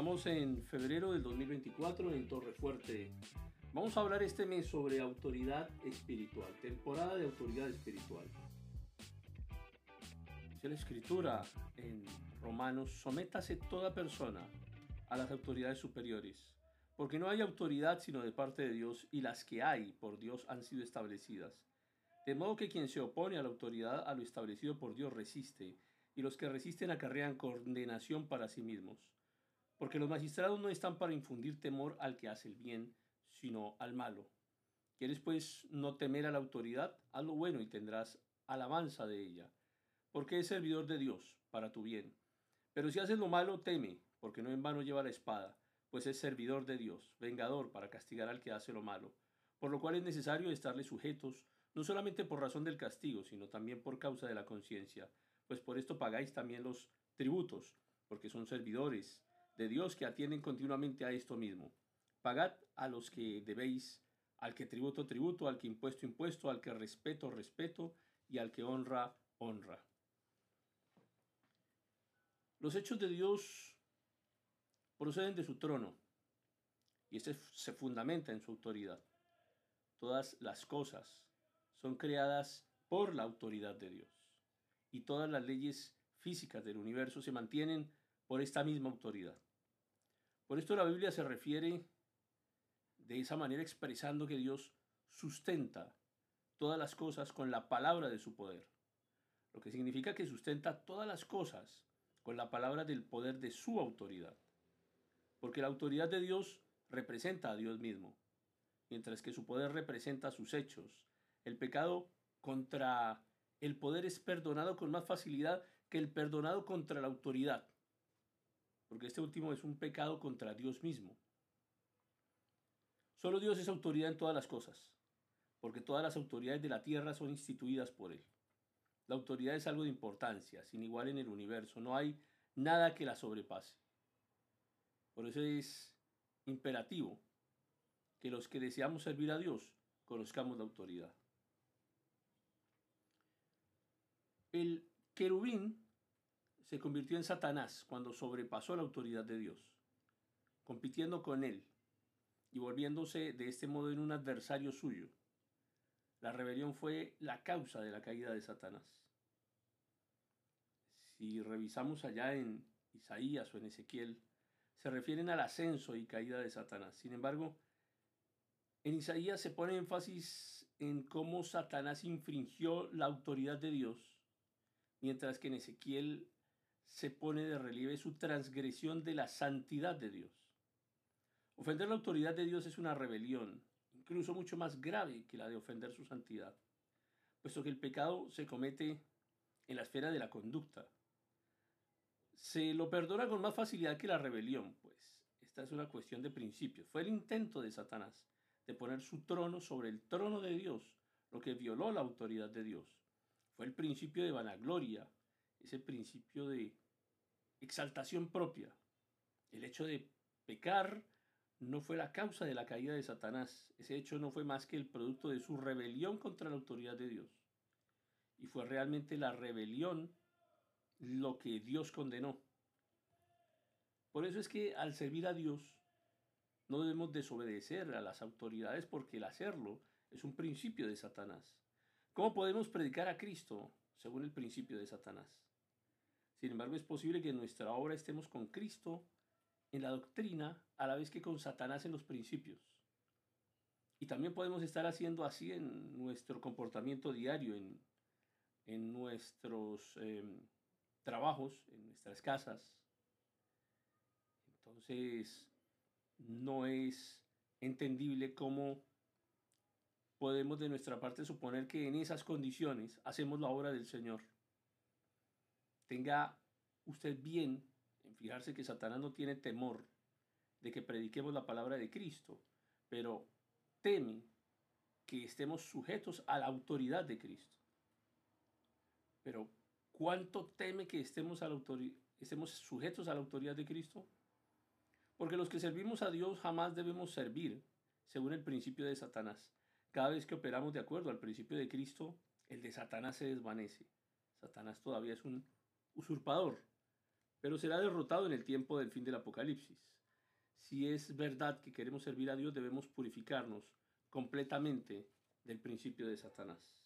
Estamos en febrero del 2024 en Torre Fuerte. Vamos a hablar este mes sobre autoridad espiritual, temporada de autoridad espiritual. Dice la escritura en Romanos, sométase toda persona a las autoridades superiores, porque no hay autoridad sino de parte de Dios y las que hay por Dios han sido establecidas. De modo que quien se opone a la autoridad a lo establecido por Dios resiste, y los que resisten acarrean condenación para sí mismos porque los magistrados no están para infundir temor al que hace el bien, sino al malo. ¿Quieres pues no temer a la autoridad? Haz lo bueno y tendrás alabanza de ella, porque es servidor de Dios, para tu bien. Pero si haces lo malo, teme, porque no en vano lleva la espada, pues es servidor de Dios, vengador para castigar al que hace lo malo, por lo cual es necesario estarle sujetos, no solamente por razón del castigo, sino también por causa de la conciencia, pues por esto pagáis también los tributos, porque son servidores de Dios que atienden continuamente a esto mismo. Pagad a los que debéis, al que tributo, tributo, al que impuesto, impuesto, al que respeto, respeto, y al que honra, honra. Los hechos de Dios proceden de su trono, y este se fundamenta en su autoridad. Todas las cosas son creadas por la autoridad de Dios, y todas las leyes físicas del universo se mantienen por esta misma autoridad. Por esto la Biblia se refiere de esa manera expresando que Dios sustenta todas las cosas con la palabra de su poder. Lo que significa que sustenta todas las cosas con la palabra del poder de su autoridad. Porque la autoridad de Dios representa a Dios mismo, mientras que su poder representa sus hechos. El pecado contra el poder es perdonado con más facilidad que el perdonado contra la autoridad porque este último es un pecado contra Dios mismo. Solo Dios es autoridad en todas las cosas, porque todas las autoridades de la tierra son instituidas por Él. La autoridad es algo de importancia, sin igual en el universo, no hay nada que la sobrepase. Por eso es imperativo que los que deseamos servir a Dios conozcamos la autoridad. El querubín se convirtió en Satanás cuando sobrepasó la autoridad de Dios, compitiendo con él y volviéndose de este modo en un adversario suyo. La rebelión fue la causa de la caída de Satanás. Si revisamos allá en Isaías o en Ezequiel, se refieren al ascenso y caída de Satanás. Sin embargo, en Isaías se pone énfasis en cómo Satanás infringió la autoridad de Dios, mientras que en Ezequiel se pone de relieve su transgresión de la santidad de Dios. Ofender la autoridad de Dios es una rebelión, incluso mucho más grave que la de ofender su santidad, puesto que el pecado se comete en la esfera de la conducta. Se lo perdona con más facilidad que la rebelión, pues esta es una cuestión de principios. Fue el intento de Satanás de poner su trono sobre el trono de Dios, lo que violó la autoridad de Dios. Fue el principio de vanagloria, ese principio de exaltación propia. El hecho de pecar no fue la causa de la caída de Satanás. Ese hecho no fue más que el producto de su rebelión contra la autoridad de Dios. Y fue realmente la rebelión lo que Dios condenó. Por eso es que al servir a Dios no debemos desobedecer a las autoridades porque el hacerlo es un principio de Satanás. ¿Cómo podemos predicar a Cristo según el principio de Satanás? Sin embargo, es posible que en nuestra obra estemos con Cristo en la doctrina a la vez que con Satanás en los principios. Y también podemos estar haciendo así en nuestro comportamiento diario, en, en nuestros em, trabajos, en nuestras casas. Entonces, no es entendible cómo podemos de nuestra parte suponer que en esas condiciones hacemos la obra del Señor tenga usted bien en fijarse que Satanás no tiene temor de que prediquemos la palabra de Cristo, pero teme que estemos sujetos a la autoridad de Cristo. Pero ¿cuánto teme que estemos, a la estemos sujetos a la autoridad de Cristo? Porque los que servimos a Dios jamás debemos servir según el principio de Satanás. Cada vez que operamos de acuerdo al principio de Cristo, el de Satanás se desvanece. Satanás todavía es un usurpador, pero será derrotado en el tiempo del fin del Apocalipsis. Si es verdad que queremos servir a Dios, debemos purificarnos completamente del principio de Satanás.